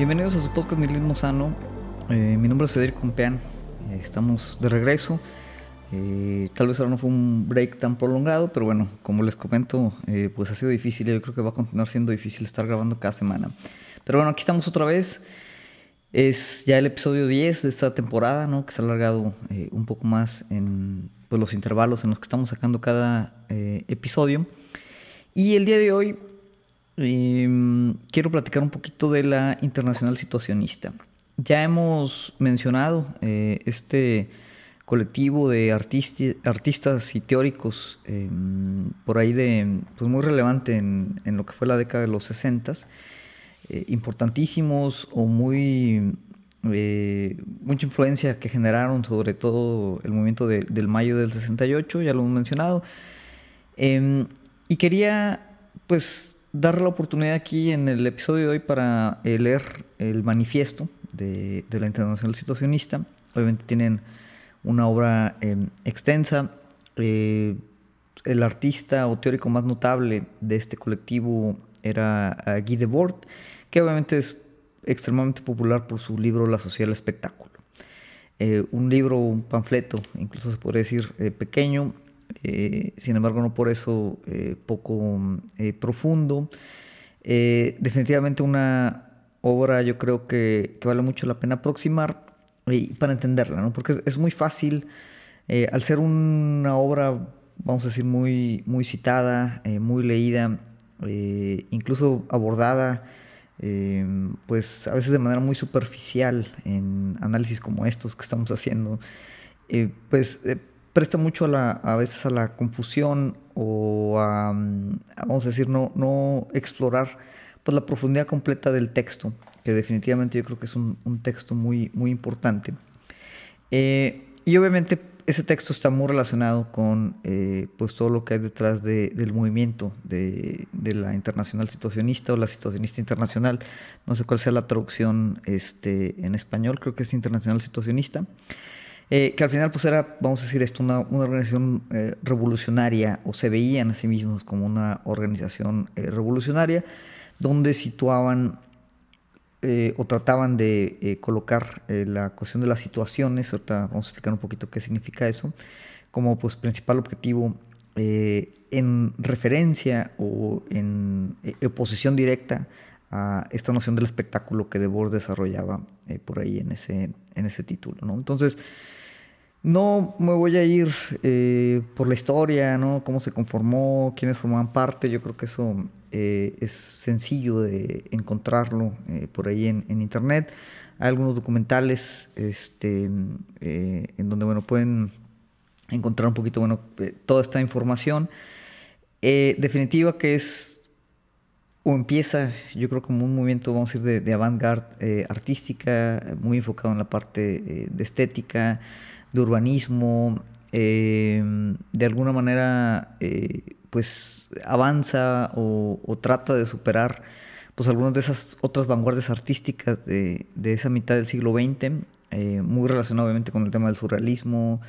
Bienvenidos a su podcast Nihilismo Sano. Eh, mi nombre es Federico Compeán. Eh, estamos de regreso. Eh, tal vez ahora no fue un break tan prolongado, pero bueno, como les comento, pues ha sido difícil. Yo creo que va a continuar siendo difícil estar grabando cada semana. Pero bueno, aquí estamos otra vez. Es ya el episodio 10 de esta temporada, ¿no? Que se ha alargado un poco más en pues, los intervalos en los que estamos sacando cada episodio. Y el día de hoy Em, quiero platicar un poquito de la internacional situacionista. Ya hemos mencionado eh, este colectivo de artistas y teóricos em, por ahí de pues muy relevante en, lo que fue la década de los 60 eh, importantísimos o muy eh, mucha influencia que generaron sobre todo el movimiento del mayo del 68 ya lo hemos mencionado em, y quería pues dar la oportunidad aquí en el episodio de hoy para eh, leer el manifiesto de, la Internacional Situacionista. Obviamente tienen una obra em, extensa. Eh, el artista o teórico más notable de este colectivo era uh, Guy Debord, que obviamente es extremadamente popular por su libro La Sociedad del Espectáculo. Eh, un libro, un panfleto, incluso se podría decir pequeño, eh, sin embargo no por eso eh, poco eh, profundo. definitivamente una obra yo creo que, vale mucho la pena aproximar y para entenderla, ¿no? porque es, muy fácil, al ser una obra, vamos a decir, muy, muy citada, muy leída, incluso abordada, pues a veces de manera muy superficial en análisis como estos que estamos haciendo, pues presta mucho a, veces a la confusión o a, vamos a decir, no, explorar pues, la profundidad completa del texto, que definitivamente yo creo que es un, texto muy, muy importante. Eh, y obviamente ese texto está muy relacionado con eh, pues todo lo que hay detrás del movimiento de, de, la internacional situacionista o la situacionista internacional. No sé cuál sea la traducción este, en español, creo que es internacional situacionista. Eh, que al final pues era, vamos a decir esto, una, organización eh, revolucionaria o se veían a sí mismos como una organización eh, revolucionaria donde situaban o trataban de colocar la cuestión de las situaciones, ahorita vamos a explicar un poquito qué significa eso, como pues principal objetivo en referencia o en oposición directa a esta noción del espectáculo que Debord desarrollaba por ahí en ese, en ese título. ¿no? Entonces, no me voy a ir eh, por la historia, ¿no? Cómo se conformó, quiénes formaban parte. Yo creo que eso eh, es sencillo de encontrarlo eh, por ahí en, internet. Hay algunos documentales este, en donde bueno, pueden encontrar un poquito bueno, toda esta información. definitiva que es o empieza, yo creo, como un movimiento, vamos a decir, de, de avant-garde artística, muy enfocado en la parte de estética de urbanismo, eh, de alguna manera eh, pues avanza o, trata de superar pues algunas de esas otras vanguardias artísticas de, esa mitad del siglo XX, eh, muy relacionado obviamente con el tema del surrealismo,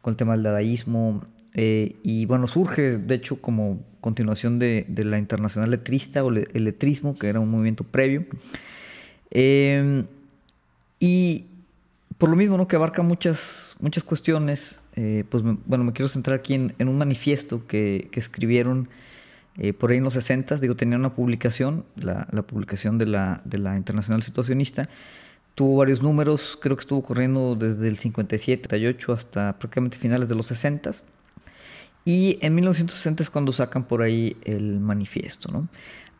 con el tema del dadaísmo, y bueno, surge de hecho como continuación de, la internacional letrista o el letrismo, que era un movimiento previo. y por lo mismo, ¿no? Que abarca muchas, muchas cuestiones. Eh, pues bueno, me quiero centrar aquí en, un manifiesto que, escribieron eh, por ahí en los 60, digo, tenían una publicación, la, publicación de la, de la Internacional Situacionista, tuvo varios números, creo que estuvo corriendo desde el 57, 58 hasta prácticamente finales de los 60. Y en 1960 es cuando sacan por ahí el manifiesto, ¿no?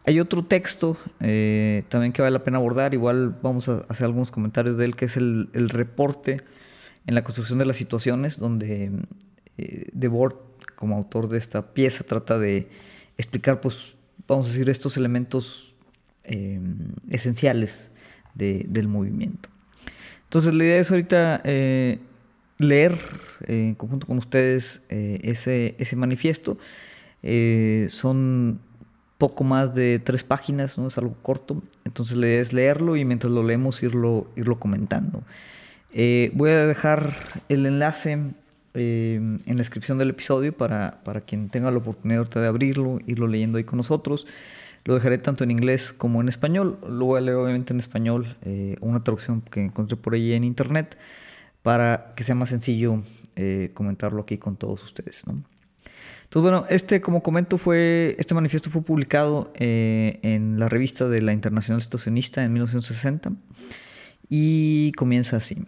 Hay otro texto eh, también que vale la pena abordar, igual vamos a hacer algunos comentarios de él, que es el, reporte en la construcción de las situaciones, donde eh, Debord, como autor de esta pieza, trata de explicar, pues, vamos a decir, estos elementos eh, esenciales del movimiento. Entonces, la idea es ahorita leer en conjunto con ustedes ese, ese manifiesto. son poco más de tres páginas, ¿no? es algo corto. Entonces la idea es leerlo y mientras lo leemos irlo, irlo comentando. Eh, voy a dejar el enlace eh, en la descripción del episodio para, para quien tenga la oportunidad de abrirlo, irlo leyendo ahí con nosotros. Lo dejaré tanto en inglés como en español. Lo voy a leer obviamente en español, eh, una traducción que encontré por ahí en internet, para que sea más sencillo eh, comentarlo aquí con todos ustedes. Entonces, bueno, este, como comento, fue, este manifiesto fue publicado eh, en la revista de la Internacional Situacionista en 1960 y comienza así.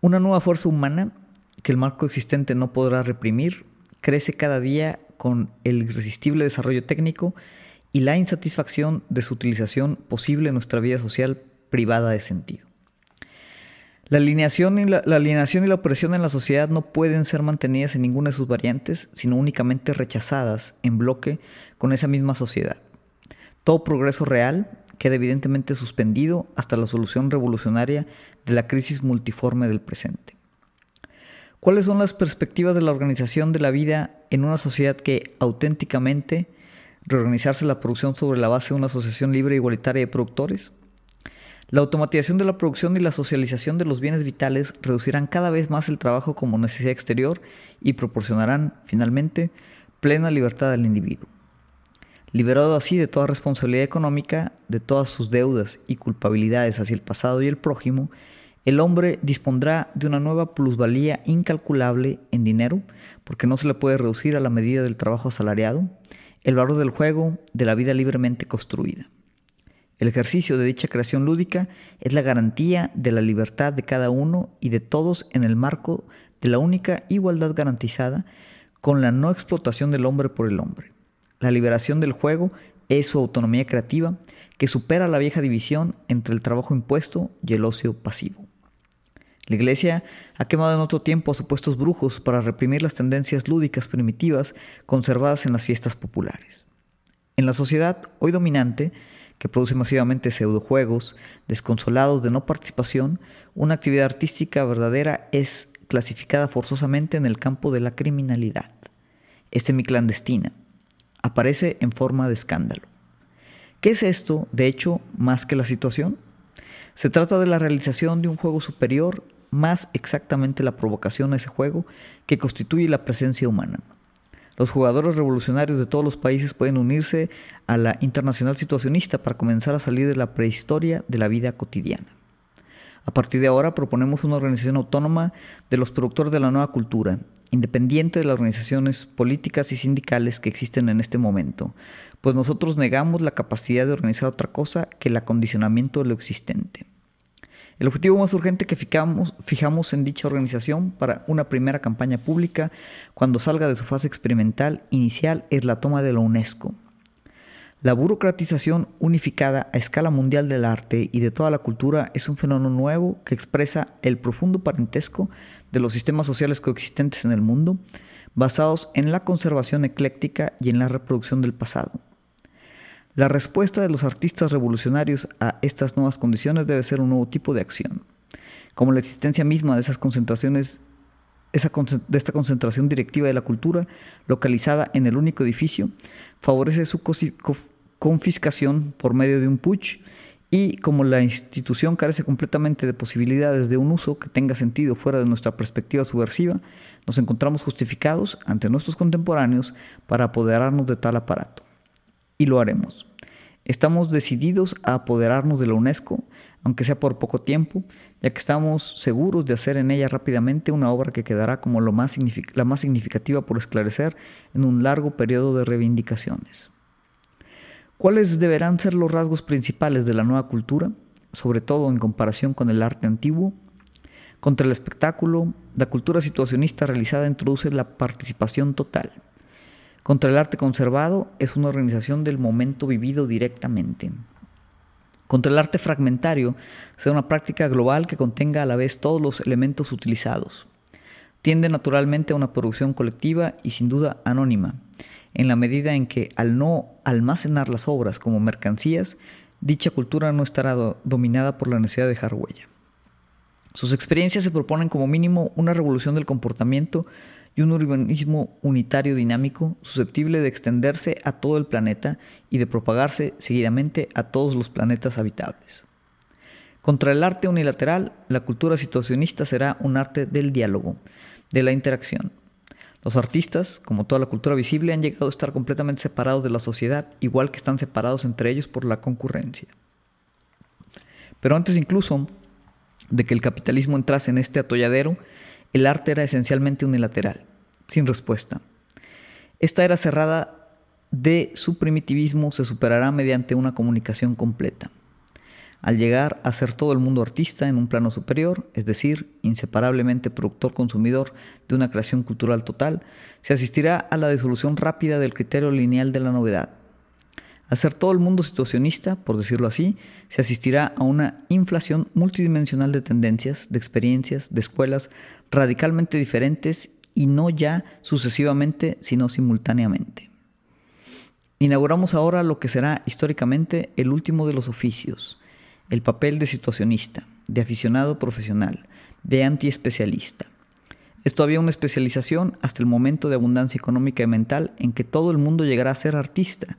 Una nueva fuerza humana que el marco existente no podrá reprimir crece cada día con el irresistible desarrollo técnico y la insatisfacción de su utilización posible en nuestra vida social privada de sentido. La alineación, y la, opresión en la sociedad no pueden ser mantenidas en ninguna de sus variantes, sino únicamente rechazadas en bloque con esa misma sociedad. Todo progreso real queda evidentemente suspendido hasta la solución revolucionaria de la crisis multiforme del presente. ¿Cuáles son las perspectivas de la organización de la vida en una sociedad que auténticamente reorganizarse la producción sobre la base de una asociación libre e igualitaria de productores? La automatización de la producción y la socialización de los bienes vitales reducirán cada vez más el trabajo como necesidad exterior y proporcionarán, finalmente, plena libertad al individuo. Liberado así de toda responsabilidad económica, de todas sus deudas y culpabilidades hacia el pasado y el prójimo, el hombre dispondrá de una nueva plusvalía incalculable en dinero, porque no se le puede reducir a la medida del trabajo asalariado, el valor del juego, de la vida libremente construida. El ejercicio de dicha creación lúdica es la garantía de la libertad de cada uno y de todos en el marco de la única igualdad garantizada con la no explotación del hombre por el hombre. La liberación del juego es su autonomía creativa que supera la vieja división entre el trabajo impuesto y el ocio pasivo. La Iglesia ha quemado en otro tiempo a supuestos brujos para reprimir las tendencias lúdicas primitivas conservadas en las fiestas populares. En la sociedad hoy dominante, que produce masivamente pseudojuegos, desconsolados de no participación, una actividad artística verdadera es clasificada forzosamente en el campo de la criminalidad. Es semiclandestina. Aparece en forma de escándalo. ¿Qué es esto, de hecho, más que la situación? Se trata de la realización de un juego superior, más exactamente la provocación a ese juego que constituye la presencia humana. Los jugadores revolucionarios de todos los países pueden unirse a la internacional situacionista para comenzar a salir de la prehistoria de la vida cotidiana. A partir de ahora proponemos una organización autónoma de los productores de la nueva cultura, independiente de las organizaciones políticas y sindicales que existen en este momento, pues nosotros negamos la capacidad de organizar otra cosa que el acondicionamiento de lo existente. El objetivo más urgente que fijamos, en dicha organización para una primera campaña pública cuando salga de su fase experimental inicial es la toma de la UNESCO. La burocratización unificada a escala mundial del arte y de toda la cultura es un fenómeno nuevo que expresa el profundo parentesco de los sistemas sociales coexistentes en el mundo, basados en la conservación ecléctica y en la reproducción del pasado. La respuesta de los artistas revolucionarios a estas nuevas condiciones debe ser un nuevo tipo de acción. Como la existencia misma de esas concentraciones, de esta concentración directiva de la cultura, localizada en el único edificio, favorece su confiscación por medio de un putsch y como la institución carece completamente de posibilidades de un uso que tenga sentido fuera de nuestra perspectiva subversiva, nos encontramos justificados ante nuestros contemporáneos para apoderarnos de tal aparato y lo haremos. Estamos decididos a apoderarnos de la UNESCO, aunque sea por poco tiempo, ya que estamos seguros de hacer en ella rápidamente una obra que quedará como lo más la más significativa por esclarecer en un largo periodo de reivindicaciones. ¿Cuáles deberán ser los rasgos principales de la nueva cultura, sobre todo en comparación con el arte antiguo? Contra el espectáculo, la cultura situacionista realizada introduce la participación total contra el arte conservado es una organización del momento vivido directamente. Contra el arte fragmentario será una práctica global que contenga a la vez todos los elementos utilizados. Tiende naturalmente a una producción colectiva y sin duda anónima, en la medida en que al no almacenar las obras como mercancías, dicha cultura no estará dominada por la necesidad de dejar huella. Sus experiencias se proponen como mínimo una revolución del comportamiento y un urbanismo unitario dinámico susceptible de extenderse a todo el planeta y de propagarse seguidamente a todos los planetas habitables. Contra el arte unilateral, la cultura situacionista será un arte del diálogo, de la interacción. Los artistas, como toda la cultura visible, han llegado a estar completamente separados de la sociedad, igual que están separados entre ellos por la concurrencia. Pero antes incluso de que el capitalismo entrase en este atolladero, el arte era esencialmente unilateral, sin respuesta. Esta era cerrada de su primitivismo se superará mediante una comunicación completa. Al llegar a ser todo el mundo artista en un plano superior, es decir, inseparablemente productor-consumidor de una creación cultural total, se asistirá a la disolución rápida del criterio lineal de la novedad. Al ser todo el mundo situacionista, por decirlo así, se asistirá a una inflación multidimensional de tendencias, de experiencias, de escuelas radicalmente diferentes y no ya sucesivamente, sino simultáneamente. Inauguramos ahora lo que será históricamente el último de los oficios, el papel de situacionista, de aficionado profesional, de antiespecialista. Es todavía una especialización hasta el momento de abundancia económica y mental en que todo el mundo llegará a ser artista,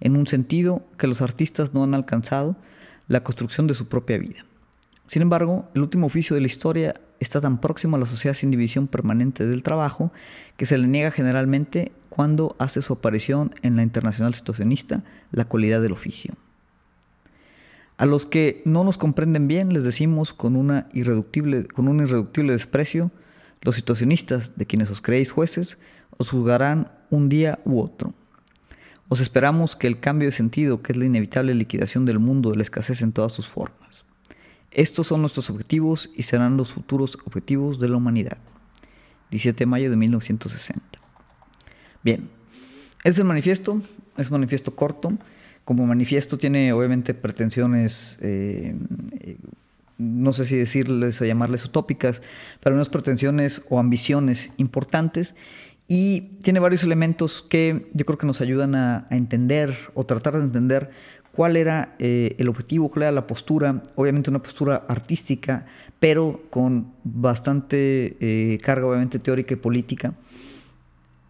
en un sentido que los artistas no han alcanzado la construcción de su propia vida. Sin embargo, el último oficio de la historia está tan próximo a la sociedad sin división permanente del trabajo que se le niega generalmente cuando hace su aparición en la Internacional Situacionista la cualidad del oficio. A los que no nos comprenden bien les decimos con, una irreductible, con un irreductible desprecio, los situacionistas de quienes os creéis jueces os juzgarán un día u otro. Os esperamos que el cambio de sentido, que es la inevitable liquidación del mundo de la escasez en todas sus formas. Estos son nuestros objetivos y serán los futuros objetivos de la humanidad. 17 de mayo de 1960. Bien, es el manifiesto, es un manifiesto corto. Como manifiesto tiene obviamente pretensiones, eh, no sé si decirles o llamarles utópicas, pero unas pretensiones o ambiciones importantes y tiene varios elementos que yo creo que nos ayudan a, entender o tratar de entender cuál era eh, el objetivo, cuál era la postura, obviamente una postura artística, pero con bastante eh, carga obviamente teórica y política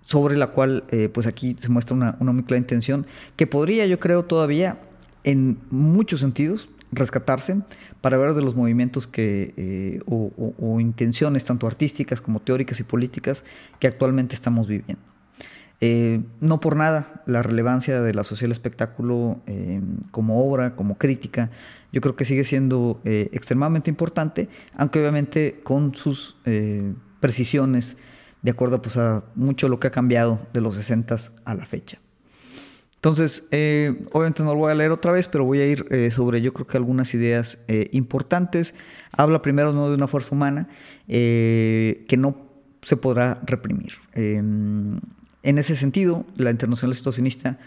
sobre la cual eh, pues aquí se muestra una, una, muy clara intención que podría yo creo todavía en muchos sentidos rescatarse para ver de los movimientos que, o, intenciones tanto artísticas como teóricas y políticas que actualmente estamos viviendo. Eh, no por nada la relevancia de la social espectáculo como obra, como crítica, yo creo que sigue siendo extremadamente importante, aunque obviamente con sus precisiones, de acuerdo pues, a mucho lo que ha cambiado de los 60 a la fecha. Entonces, eh, obviamente no lo voy a leer otra vez, pero voy a ir eh, sobre yo creo que algunas ideas eh, importantes. Habla primero ¿no? de una fuerza humana que no se podrá reprimir. En ese sentido, la internacional situacionista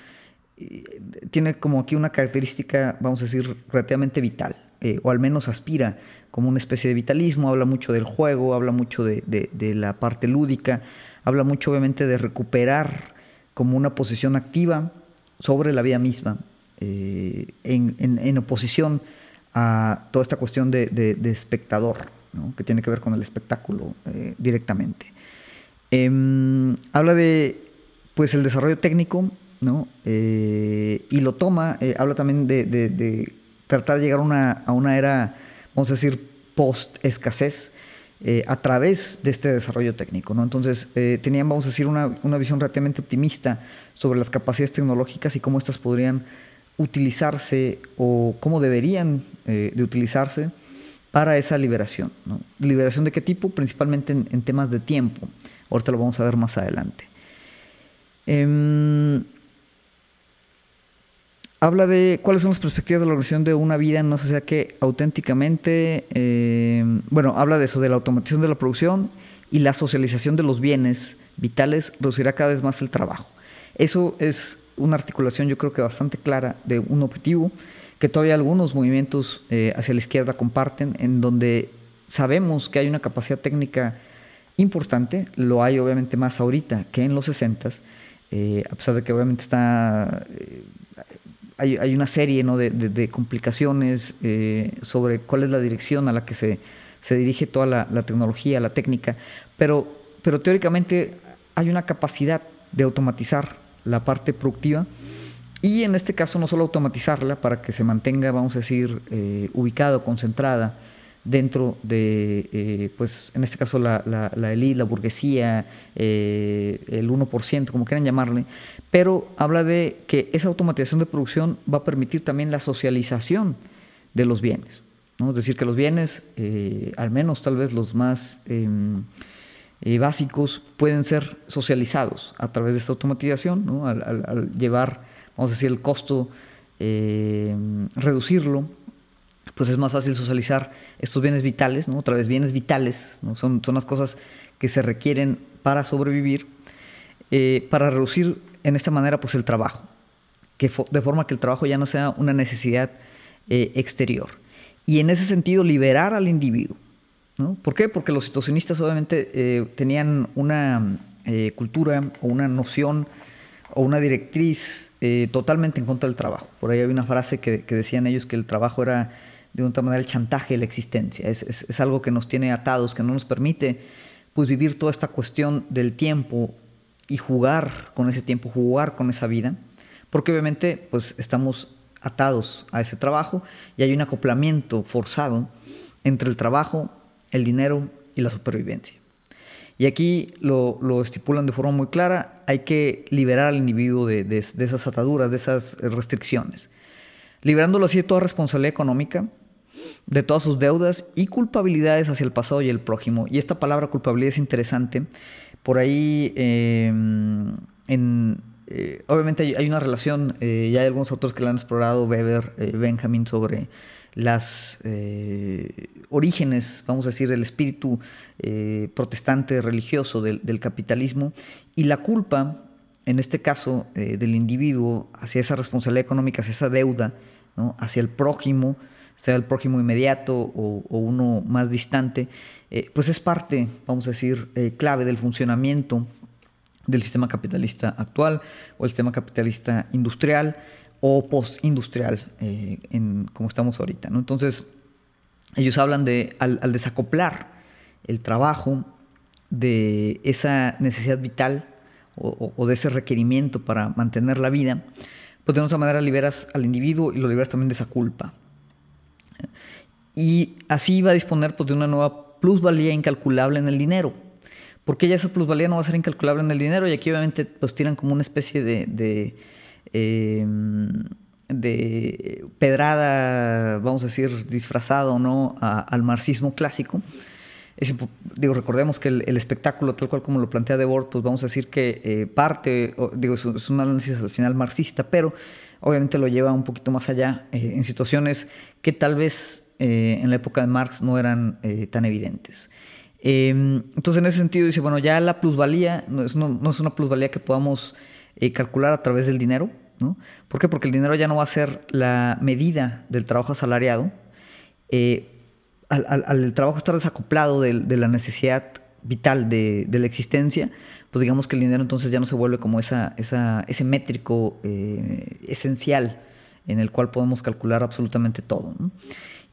tiene como aquí una característica, vamos a decir, relativamente vital, o al menos aspira como una especie de vitalismo, habla mucho del juego, habla mucho de, la parte lúdica, habla mucho obviamente de recuperar como una posición activa sobre la vida misma, eh, en, oposición a toda esta cuestión de, espectador, que tiene que ver con el espectáculo eh, directamente. Em, habla de pues el desarrollo técnico, ¿no? Eh, y lo toma, habla también de, tratar de llegar a una era vamos a decir, post-escasez eh, a través de este desarrollo técnico. ¿no? Entonces, eh, tenían, vamos a decir, una, visión relativamente optimista sobre las capacidades tecnológicas y cómo estas podrían utilizarse o cómo deberían eh, de utilizarse para esa liberación. ¿Liberación de qué tipo? Principalmente en, temas de tiempo. Ahorita lo vamos a ver más adelante. Em, habla de cuáles son las perspectivas de la organización de una vida en una sociedad que auténticamente, eh, bueno, habla de eso, de la automatización de la producción y la socialización de los bienes vitales reducirá cada vez más el trabajo. Eso es una articulación yo creo que bastante clara de un objetivo que todavía algunos movimientos eh, hacia la izquierda comparten, en donde sabemos que hay una capacidad técnica importante, lo hay obviamente más ahorita que en los 60, eh, a pesar de que obviamente está hay, una serie de, complicaciones eh, sobre cuál es la dirección a la que se, dirige toda la, tecnología, la técnica, pero, pero teóricamente hay una capacidad de automatizar la parte productiva y en este caso no solo automatizarla para que se mantenga, vamos a decir, eh, ubicada, concentrada dentro de, eh, pues en este caso la, la, la elite, la burguesía, eh, el 1%, como quieran llamarle, pero habla de que esa automatización de producción va a permitir también la socialización de los bienes. ¿no? Es decir, que los bienes, eh, al menos tal vez los más em, básicos, pueden ser socializados a través de esta automatización, ¿no? al, llevar, vamos a decir, el costo, reducirlo pues es más fácil socializar estos bienes vitales, ¿no? Otra vez, bienes vitales, ¿no? Son, son las cosas que se requieren para sobrevivir, eh, para reducir en esta manera pues el trabajo, que de forma que el trabajo ya no sea una necesidad eh, exterior. Y en ese sentido liberar al individuo. ¿no? ¿Por qué? Porque los situacionistas obviamente eh, tenían una cultura o una noción o una directriz totalmente en contra del trabajo. Por ahí hay una frase que decían ellos que el trabajo era de una manera el chantaje de la existencia. Es, es, algo que nos tiene atados, que no nos permite pues, vivir toda esta cuestión del tiempo y jugar con ese tiempo, jugar con esa vida, porque obviamente pues, estamos atados a ese trabajo y hay un acoplamiento forzado entre el trabajo, el dinero y la supervivencia. Y aquí lo, lo, estipulan de forma muy clara, hay que liberar al individuo de, de, de, esas ataduras, de esas restricciones. Liberándolo así de toda responsabilidad económica, de todas sus deudas y culpabilidades hacia el pasado y el prójimo. Y esta palabra culpabilidad es interesante. Por ahí, em, en, eh, obviamente hay, una relación, eh, ya hay algunos autores que la han explorado, Weber, eh, Benjamin, sobre las orígenes, vamos a decir, del espíritu protestante religioso del, del, capitalismo y la culpa, en este caso, del individuo hacia esa responsabilidad económica, hacia esa deuda, ¿no? hacia el prójimo, sea el prójimo inmediato o, uno más distante, eh, pues es parte, vamos a decir, eh, clave del funcionamiento del sistema capitalista actual o el sistema capitalista industrial o postindustrial, eh, como estamos ahorita. ¿no? Entonces, ellos hablan de, al, desacoplar el trabajo de esa necesidad vital o, de ese requerimiento para mantener la vida, pues de otra manera liberas al individuo y lo liberas también de esa culpa. Y así va a disponer pues, de una nueva plusvalía incalculable en el dinero. Porque ya esa plusvalía no va a ser incalculable en el dinero y aquí obviamente pues tiran como una especie de, de, em, de pedrada, vamos a decir, disfrazado ¿no? al marxismo clásico. digo, recordemos que el, espectáculo, tal cual como lo plantea Debord, pues vamos a decir que eh, parte, digo, es, es, un análisis al final marxista, pero obviamente lo lleva un poquito más allá eh, en situaciones que tal vez eh, en la época de Marx no eran eh, tan evidentes. Em, entonces, en ese sentido, dice, bueno, ya la plusvalía no es, no, es una plusvalía que podamos calcular a través del dinero, ¿no? ¿Por qué? Porque el dinero ya no va a ser la medida del trabajo asalariado. Al, trabajo estar desacoplado de, la necesidad vital de, la existencia, pues digamos que el dinero entonces ya no se vuelve como esa, ese métrico eh, esencial en el cual podemos calcular absolutamente todo.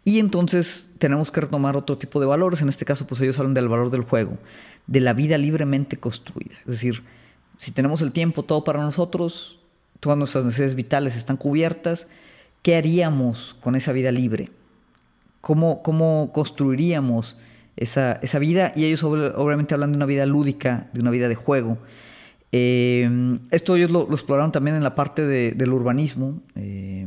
Y entonces tenemos que retomar otro tipo de valores, en este caso pues ellos hablan del valor del juego, de la vida libremente construida. Es decir, si tenemos el tiempo todo para nosotros, todas nuestras necesidades vitales están cubiertas, ¿qué haríamos con esa vida libre? ¿Cómo, cómo construiríamos esa, esa vida y ellos obviamente hablan de una vida lúdica, de una vida de juego. Eh, esto ellos lo, exploraron también en la parte de, del urbanismo, eh,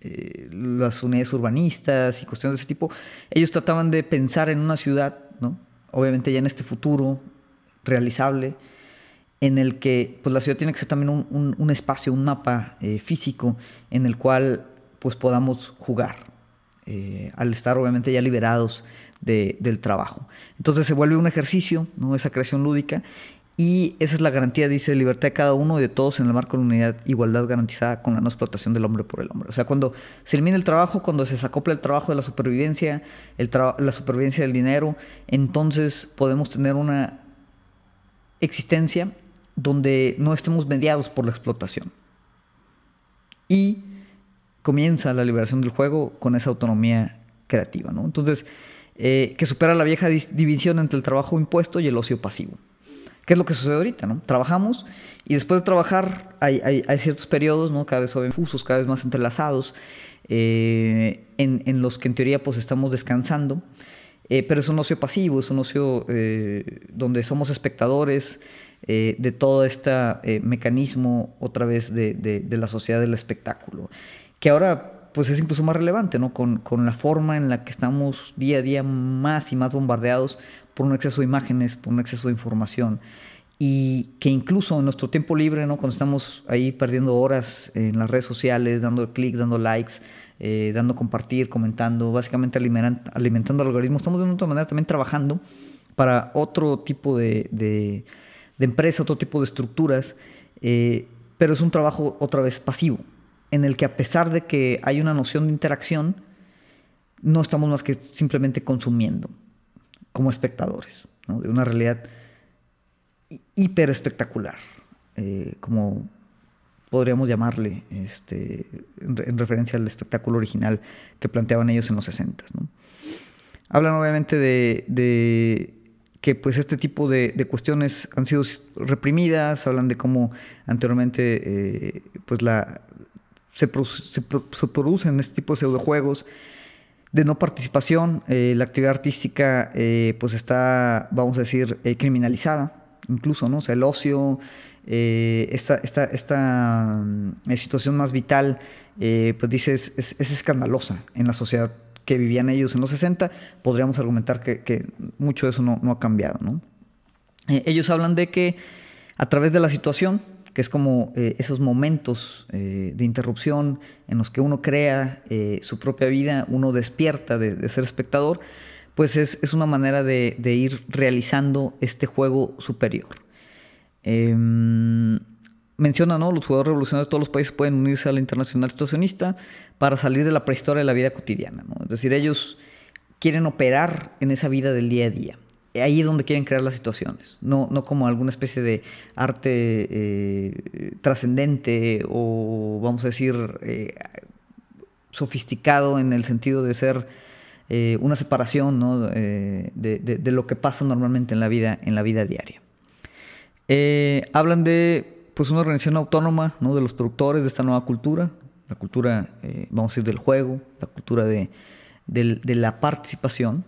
eh, las unidades urbanistas y cuestiones de ese tipo. Ellos trataban de pensar en una ciudad, ¿no? obviamente ya en este futuro realizable, en el que pues, la ciudad tiene que ser también un, un, un espacio, un mapa físico en el cual pues, podamos jugar, al estar obviamente ya liberados del trabajo. Entonces se vuelve un ejercicio, ¿no? esa creación lúdica, y esa es la garantía, dice, de libertad de cada uno y de todos en el marco de la unidad, igualdad garantizada con la no explotación del hombre por el hombre. O sea, cuando se elimina el trabajo, cuando se desacopla el trabajo de la supervivencia, el la supervivencia del dinero, entonces podemos tener una existencia donde no estemos mediados por la explotación. Y comienza la liberación del juego con esa autonomía creativa. ¿no? Entonces, eh, que supera la vieja división entre el trabajo impuesto y el ocio pasivo. ¿Qué es lo que sucede ahorita? ¿no? Trabajamos y después de trabajar hay, ciertos periodos, ¿no? cada vez son infusos, cada vez más entrelazados, eh, en, los que en teoría pues estamos descansando. pero es un ocio pasivo, es un ocio donde somos espectadores de todo este mecanismo otra vez de, la sociedad del espectáculo, que ahora pues es incluso más relevante, ¿no? Con, con, la forma en la que estamos día a día más y más bombardeados por un exceso de imágenes, por un exceso de información y que incluso en nuestro tiempo libre, ¿no? cuando estamos ahí perdiendo horas en las redes sociales, dando clic, dando likes, eh, dando compartir, comentando, básicamente alimentando, alimentando el algoritmo, estamos de otra manera también trabajando para otro tipo de, de, empresa, otro tipo de estructuras, eh, pero es un trabajo otra vez pasivo, en el que a pesar de que hay una noción de interacción, no estamos más que simplemente consumiendo como espectadores de una realidad hiper espectacular, eh, como podríamos llamarle, este, en, referencia al espectáculo original que planteaban ellos en los 60. Hablan obviamente de, que pues este tipo de, cuestiones han sido reprimidas, hablan de cómo anteriormente eh, pues la, se, producen este tipo de pseudojuegos de no participación, eh, la actividad artística pues está, vamos a decir, criminalizada incluso, ¿no? O el ocio, eh, esta, esta, mm, situación más vital, eh, pues dices, es, escandalosa en la sociedad que vivían ellos en los 60, podríamos argumentar que, mucho de eso no, ha cambiado, ¿no? Eh, ellos hablan de que a través de la situación, que es como esos momentos de interrupción en los que uno crea su propia vida, uno despierta de ser espectador, pues es, una manera de, ir realizando este juego superior. Em, menciona, ¿no? Los jugadores revolucionarios de todos los países pueden unirse a la internacional situacionista para salir de la prehistoria de la vida cotidiana, Es decir, ellos quieren operar en esa vida del día a día. Ahí es donde quieren crear las situaciones, no, no como alguna especie de arte eh, trascendente o, vamos a decir, eh, sofisticado en el sentido de ser eh, una separación eh, de, lo que pasa normalmente en la vida, en la vida diaria. Hablan de pues, una organización autónoma de los productores de esta nueva cultura, la cultura, vamos a decir, del juego, la cultura de, la participación,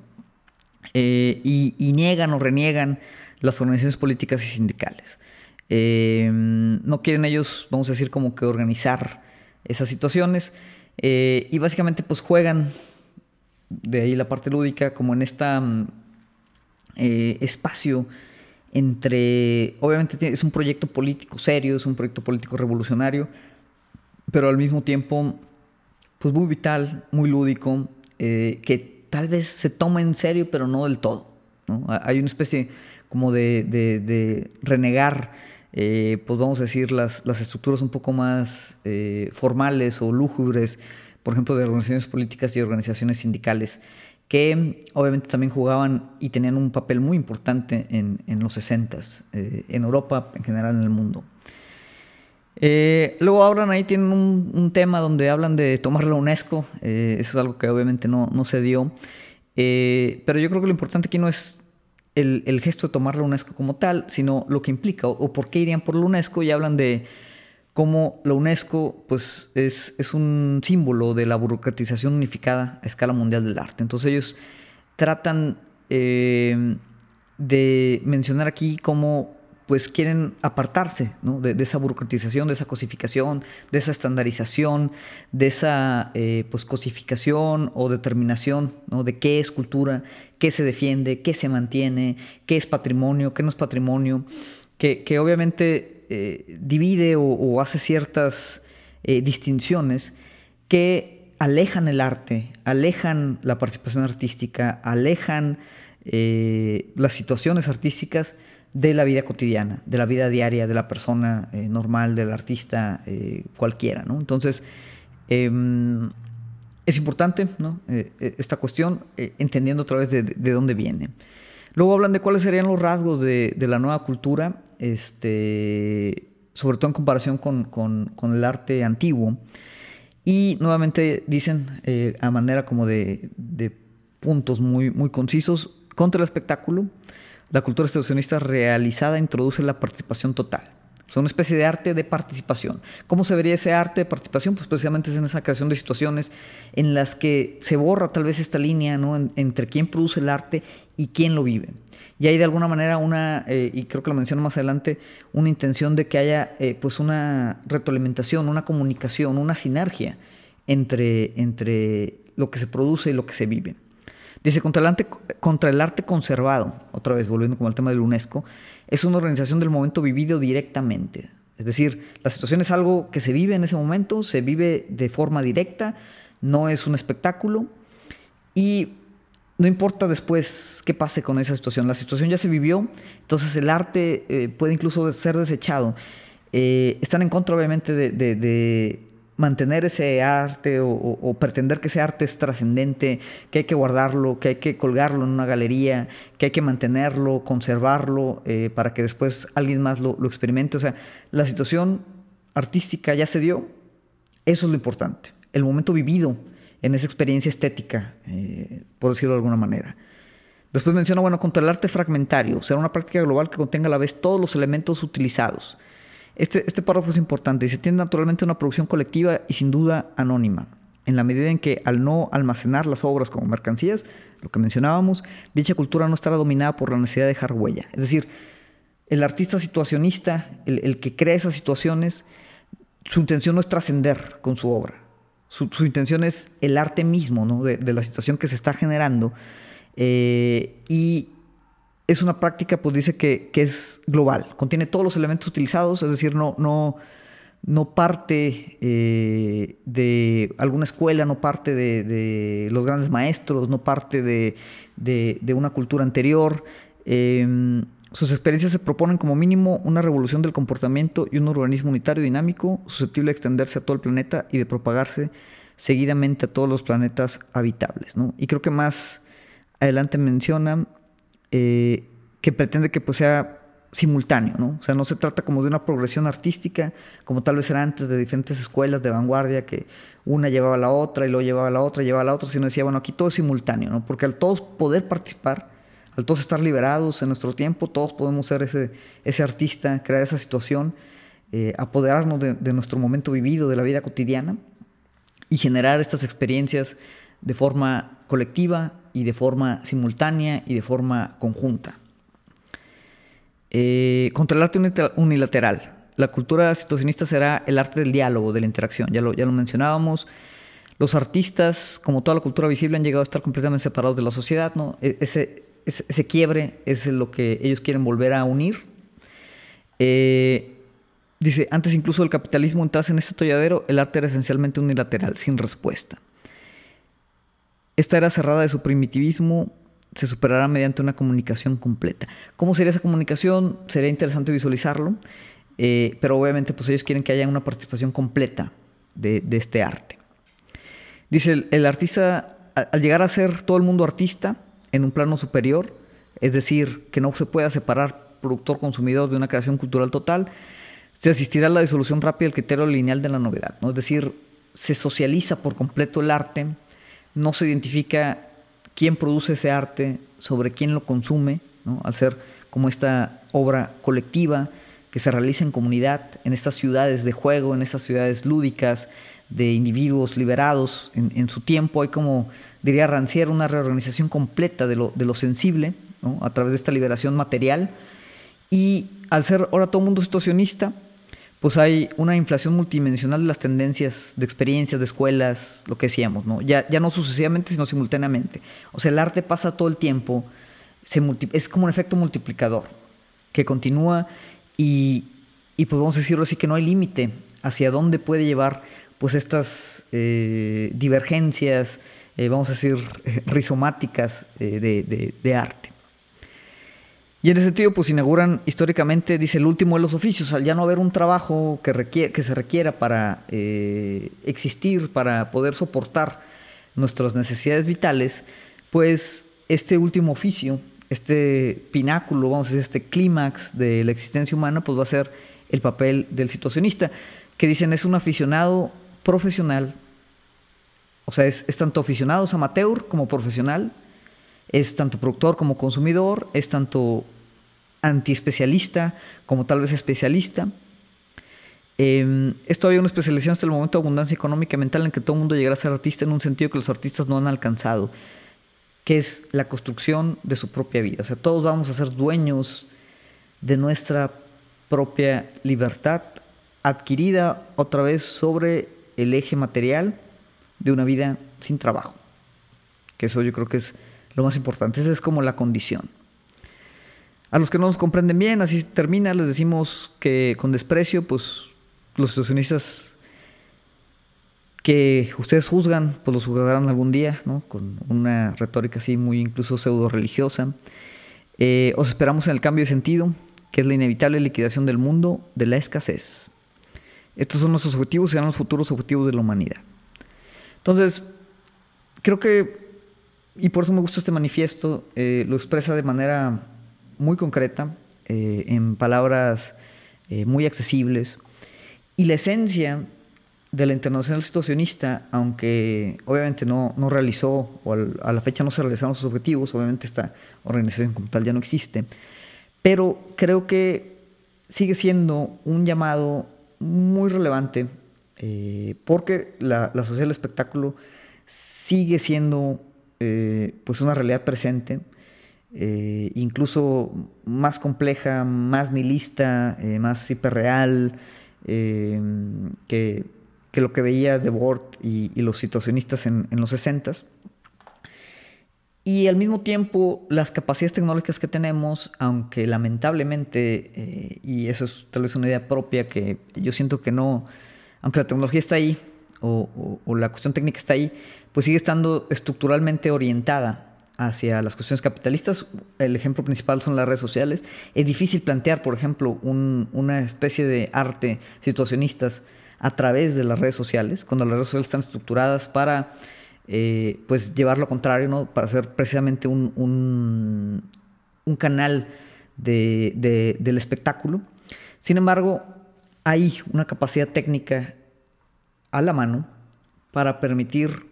y, niegan o reniegan las organizaciones políticas y sindicales. no quieren ellos, vamos a decir, como que organizar esas situaciones, y básicamente pues juegan de ahí la parte lúdica, como en este espacio entre, obviamente es un proyecto político serio, es un proyecto político revolucionario, pero al mismo tiempo, pues muy vital, muy lúdico, eh, que tal vez se toma en serio, pero no del todo. Hay una especie como de, renegar, eh, pues vamos a decir, las, estructuras un poco más formales o lúgubres por ejemplo, de organizaciones políticas y organizaciones sindicales, que obviamente también jugaban y tenían un papel muy importante en, los 60 eh, en Europa, en general en el mundo. Eh, luego hablan ahí, tienen un, tema donde hablan de tomar la UNESCO, eh, eso es algo que obviamente no, no se dio, pero yo creo que lo importante aquí no es el, gesto de tomar la UNESCO como tal, sino lo que implica o, o por qué irían por la UNESCO y hablan de cómo la UNESCO pues, es, es, un símbolo de la burocratización unificada a escala mundial del arte. Entonces ellos tratan eh, de mencionar aquí cómo pues quieren apartarse de, esa burocratización, de esa cosificación, de esa estandarización, de esa eh, pues, cosificación o determinación de qué es cultura, qué se defiende, qué se mantiene, qué es patrimonio, qué no es patrimonio, que, que obviamente eh, divide o, hace ciertas eh, distinciones que alejan el arte, alejan la participación artística, alejan las situaciones artísticas de la vida cotidiana, de la vida diaria de la persona normal, del artista cualquiera. Entonces, em, es importante esta cuestión, entendiendo otra vez de, dónde viene. Luego hablan de cuáles serían los rasgos de, de la nueva cultura este, sobre todo en comparación con, el arte antiguo. Y nuevamente dicen eh, a manera como de, puntos muy, muy concisos, contra el espectáculo, la cultura estacionista realizada introduce la participación total, O una especie de arte de participación. ¿Cómo se vería ese arte de participación? Pues precisamente es en esa creación de situaciones en las que se borra tal vez esta línea entre quién produce el arte y quién lo vive. Y hay de alguna manera una, eh, y creo que lo menciono más adelante, una intención de que haya eh, pues una retroalimentación, una comunicación, una sinergia entre, entre lo que se produce y lo que se vive. Dice, contra el, arte, conservado, otra vez volviendo como al tema del UNESCO, es una organización del momento vivido directamente. Es decir, la situación es algo que se vive en ese momento, se vive de forma directa, no es un espectáculo y no importa después qué pase con esa situación, la situación ya se vivió, entonces el arte eh, puede incluso ser desechado. Eh, están en contra obviamente de, mantener ese arte o, pretender que ese arte es trascendente, que hay que guardarlo, que hay que colgarlo en una galería, que hay que mantenerlo, conservarlo, eh, para que después alguien más lo, experimente. O sea, la situación artística ya se dio, eso es lo importante, el momento vivido en esa experiencia estética, eh, por decirlo de alguna manera. Después menciona, bueno, contra el arte fragmentario, será una práctica global que contenga a la vez todos los elementos utilizados este, este párrafo es importante se tiene naturalmente una producción colectiva y sin duda anónima, en la medida en que al no almacenar las obras como mercancías, lo que mencionábamos, dicha cultura no estará dominada por la necesidad de dejar huella. Es decir, el artista situacionista, el, que crea esas situaciones, su intención no es trascender con su obra. Su, intención es el arte mismo ¿no? de, la situación que se está generando. Eh, y es una práctica, pues dice que, es global, contiene todos los elementos utilizados, es decir, no, no, no parte eh, de alguna escuela, no parte de, los grandes maestros, no parte de, una cultura anterior. Em, sus experiencias se proponen como mínimo una revolución del comportamiento y un organismo unitario dinámico susceptible de extenderse a todo el planeta y de propagarse seguidamente a todos los planetas habitables. Y creo que más adelante menciona eh, que pretende que pues, sea simultáneo, ¿no? O sea, no se trata como de una progresión artística, como tal vez era antes de diferentes escuelas de vanguardia, que una llevaba a la otra y luego llevaba a la otra, llevaba a la otra, sino decía, bueno, aquí todo es simultáneo, ¿no? Porque al todos poder participar, al todos estar liberados en nuestro tiempo, todos podemos ser ese, ese artista, crear esa situación, eh, apoderarnos de, de nuestro momento vivido, de la vida cotidiana, y generar estas experiencias de forma colectiva y de forma simultánea y de forma conjunta. Eh, contra el arte unilateral. La cultura situacionista será el arte del diálogo, de la interacción. Ya lo, ya lo mencionábamos. Los artistas, como toda la cultura visible, han llegado a estar completamente separados de la sociedad. ¿no? E, ese, ese, quiebre es lo que ellos quieren volver a unir. Eh, dice, antes incluso del capitalismo entrase en este tolladero, el arte era esencialmente unilateral, sin respuesta. Esta era cerrada de su primitivismo se superará mediante una comunicación completa. ¿Cómo sería esa comunicación? Sería interesante visualizarlo, eh, pero obviamente pues ellos quieren que haya una participación completa de, este arte. Dice, el, artista, al llegar a ser todo el mundo artista en un plano superior, es decir, que no se pueda separar productor-consumidor de una creación cultural total, se asistirá a la disolución rápida del criterio lineal de la novedad. ¿no? Es decir, se socializa por completo el arte no se identifica quién produce ese arte, sobre quién lo consume, al ser como esta obra colectiva que se realiza en comunidad, en estas ciudades de juego, en estas ciudades lúdicas, de individuos liberados en, su tiempo. Hay como, diría Rancière, una reorganización completa de lo, sensible a través de esta liberación material. Y al ser ahora todo mundo situacionista, pues hay una inflación multidimensional de las tendencias, de experiencias, de escuelas, lo que decíamos, ¿no? Ya, ya no sucesivamente, sino simultáneamente. O sea, el arte pasa todo el tiempo, es como un efecto multiplicador que continúa y, y pues vamos a decirlo así, que no hay límite hacia dónde puede llevar pues estas eh, divergencias, eh, vamos a decir, rizomáticas eh, de, de arte. Y en ese sentido, pues inauguran históricamente, dice, el último de los oficios, al ya no haber un trabajo que, que se requiera para eh, existir, para poder soportar nuestras necesidades vitales, pues este último oficio, este pináculo, vamos a decir, este clímax de la existencia humana, pues va a ser el papel del situacionista, que dicen es un aficionado profesional, o sea, es, tanto aficionados amateur como profesional, es tanto productor como consumidor, es tanto antiespecialista como tal vez especialista, Eh, esto había una especialización hasta el momento de abundancia económica y mental en que todo el mundo llegara a ser artista en un sentido que los artistas no han alcanzado, que es la construcción de su propia vida. O sea, todos vamos a ser dueños de nuestra propia libertad adquirida otra vez sobre el eje material de una vida sin trabajo. Que eso yo creo que es lo más importante. Esa es como la condición. A los que no nos comprenden bien, así termina, les decimos que con desprecio, pues los situacionistas que ustedes juzgan, pues los juzgarán algún día, ¿no? Con una retórica así muy incluso pseudo religiosa. Eh, os esperamos en el cambio de sentido, que es la inevitable liquidación del mundo de la escasez. Estos son nuestros objetivos y serán los futuros objetivos de la humanidad. Entonces, creo que, y por eso me gusta este manifiesto, eh, lo expresa de manera muy concreta, eh, en palabras muy accesibles, y la esencia de la Internacional Situacionista, aunque obviamente no, no realizó, o a la fecha no se realizaron sus objetivos, obviamente esta organización como tal ya no existe, pero creo que sigue siendo un llamado muy relevante eh, porque la, la, sociedad del espectáculo sigue siendo eh, pues una realidad presente, eh, incluso más compleja, más nihilista, más hiperreal, Em, que, lo que veía de y, y los situacionistas en, los 60 y al mismo tiempo, las capacidades tecnológicas que tenemos, aunque lamentablemente, eh, y eso es tal vez una idea propia que yo siento que no, aunque la tecnología está ahí, o, la cuestión técnica está ahí, pues sigue estando estructuralmente orientada hacia las cuestiones capitalistas, el ejemplo principal son las redes sociales. Es difícil plantear, por ejemplo, una especie de arte situacionistas a través de las redes sociales, cuando las redes sociales están estructuradas para eh, pues llevar lo contrario, ¿no? para ser precisamente un, un, canal del espectáculo. Sin embargo, hay una capacidad técnica a la mano para permitir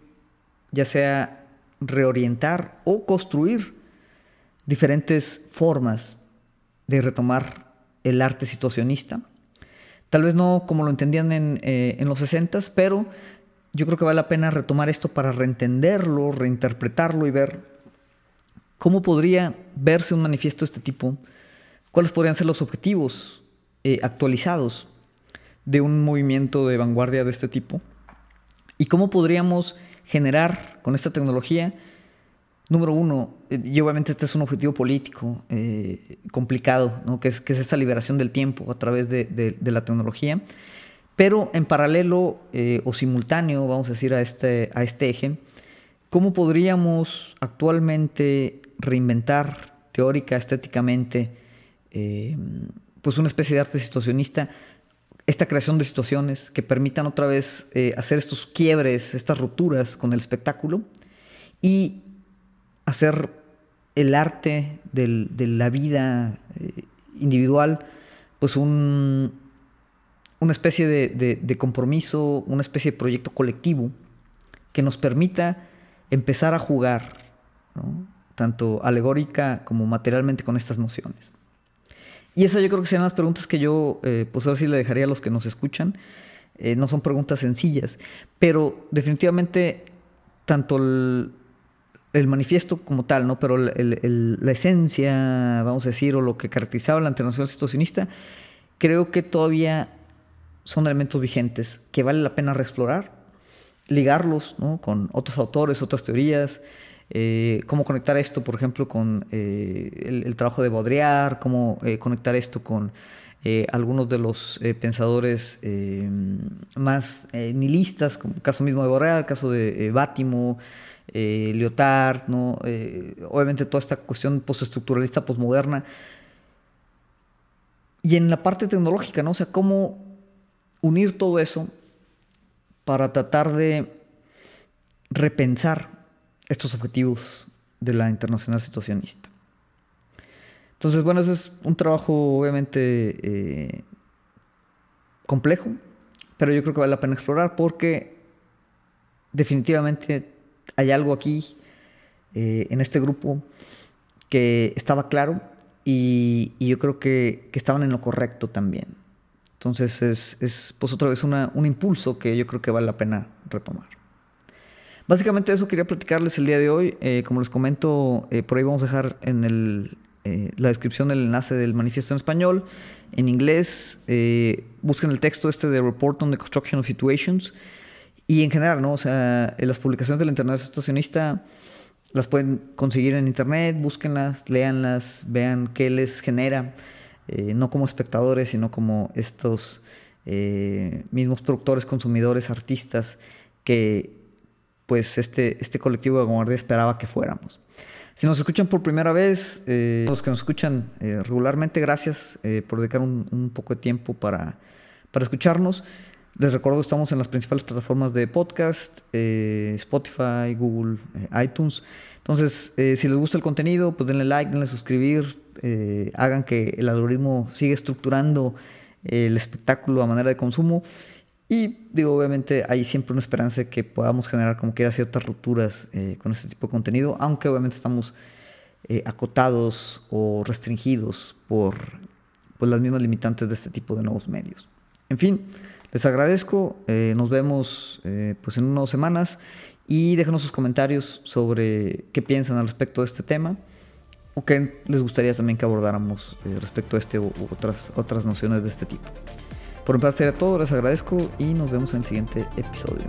ya sea reorientar o construir diferentes formas de retomar el arte situacionista. Tal vez no como lo entendían en, eh, en los 60, pero yo creo que vale la pena retomar esto para reentenderlo, reinterpretarlo y ver cómo podría verse un manifiesto de este tipo, cuáles podrían ser los objetivos eh, actualizados de un movimiento de vanguardia de este tipo y cómo podríamos generar con esta tecnología, número uno, eh, y obviamente este es un objetivo político eh, complicado, ¿no? que, es, que es esta liberación del tiempo a través de, la tecnología, pero en paralelo eh, o simultáneo, vamos a decir, a este, a este eje, ¿cómo podríamos actualmente reinventar teórica, estéticamente, pues una especie de arte situacionista esta creación de situaciones que permitan otra vez eh, hacer estos quiebres, estas rupturas con el espectáculo y hacer el arte de la vida eh, individual, pues un, una especie de, compromiso, una especie de proyecto colectivo que nos permita empezar a jugar, tanto alegórica como materialmente con estas nociones. Y esas yo creo que serían las preguntas que yo, eh, pues ahora sí le dejaría a los que nos escuchan. Eh, no son preguntas sencillas, pero definitivamente tanto el, manifiesto como tal, ¿no? Pero la esencia, vamos a decir, o lo que caracterizaba la internacional situacionista, creo que todavía son elementos vigentes que vale la pena reexplorar, ligarlos ¿no? con otros autores, otras teorías, eh, cómo conectar esto, por ejemplo, con eh, el, trabajo de Baudrillard, cómo eh, conectar esto con algunos de los pensadores más nihilistas, como el caso mismo de Baudrillard, el caso de Bátimo, Lyotard, ¿no? obviamente toda esta cuestión postestructuralista, postmoderna. Y en la parte tecnológica, ¿no? O sea, cómo unir todo eso para tratar de repensar estos objetivos de la internacional situacionista. Entonces, bueno, ese es un trabajo obviamente eh, complejo, pero yo creo que vale la pena explorar porque definitivamente hay algo aquí eh, en este grupo que estaba claro y, yo creo que, estaban en lo correcto también. Entonces es, es pues otra vez una, un impulso que yo creo que vale la pena retomar. Básicamente eso quería platicarles el día de hoy. Eh, como les comento, eh, por ahí vamos a dejar en el, eh, la descripción el enlace del manifiesto en español. En inglés, busquen el texto este de Report on the Construction of Situations. Y en general, ¿no? O sea, las publicaciones del Internet Situacionista las pueden conseguir en Internet, búsquenlas, léanlas, vean qué les genera. No como espectadores, sino como estos mismos productores, consumidores, artistas que pues este, este colectivo de vanguardia esperaba que fuéramos. Si nos escuchan por primera vez, eh, los que nos escuchan regularmente, gracias por dedicar un, poco de tiempo para, para escucharnos. Les recuerdo, estamos en las principales plataformas de podcast, Spotify, Google, iTunes. Entonces, si les gusta el contenido, pues denle like, denle suscribir, eh, hagan que el algoritmo siga estructurando el espectáculo a manera de consumo. Y digo, obviamente hay siempre una esperanza de que podamos generar como quiera ciertas rupturas eh, con este tipo de contenido, aunque obviamente estamos eh, acotados o restringidos por pues, las mismas limitantes de este tipo de nuevos medios. En fin, les agradezco, nos vemos pues en unas semanas y déjenos sus comentarios sobre qué piensan al respecto de este tema o qué les gustaría también que abordáramos eh, respecto a este u otras, otras nociones de este tipo. Por mi parte sería todo, les agradezco y nos vemos en el siguiente episodio.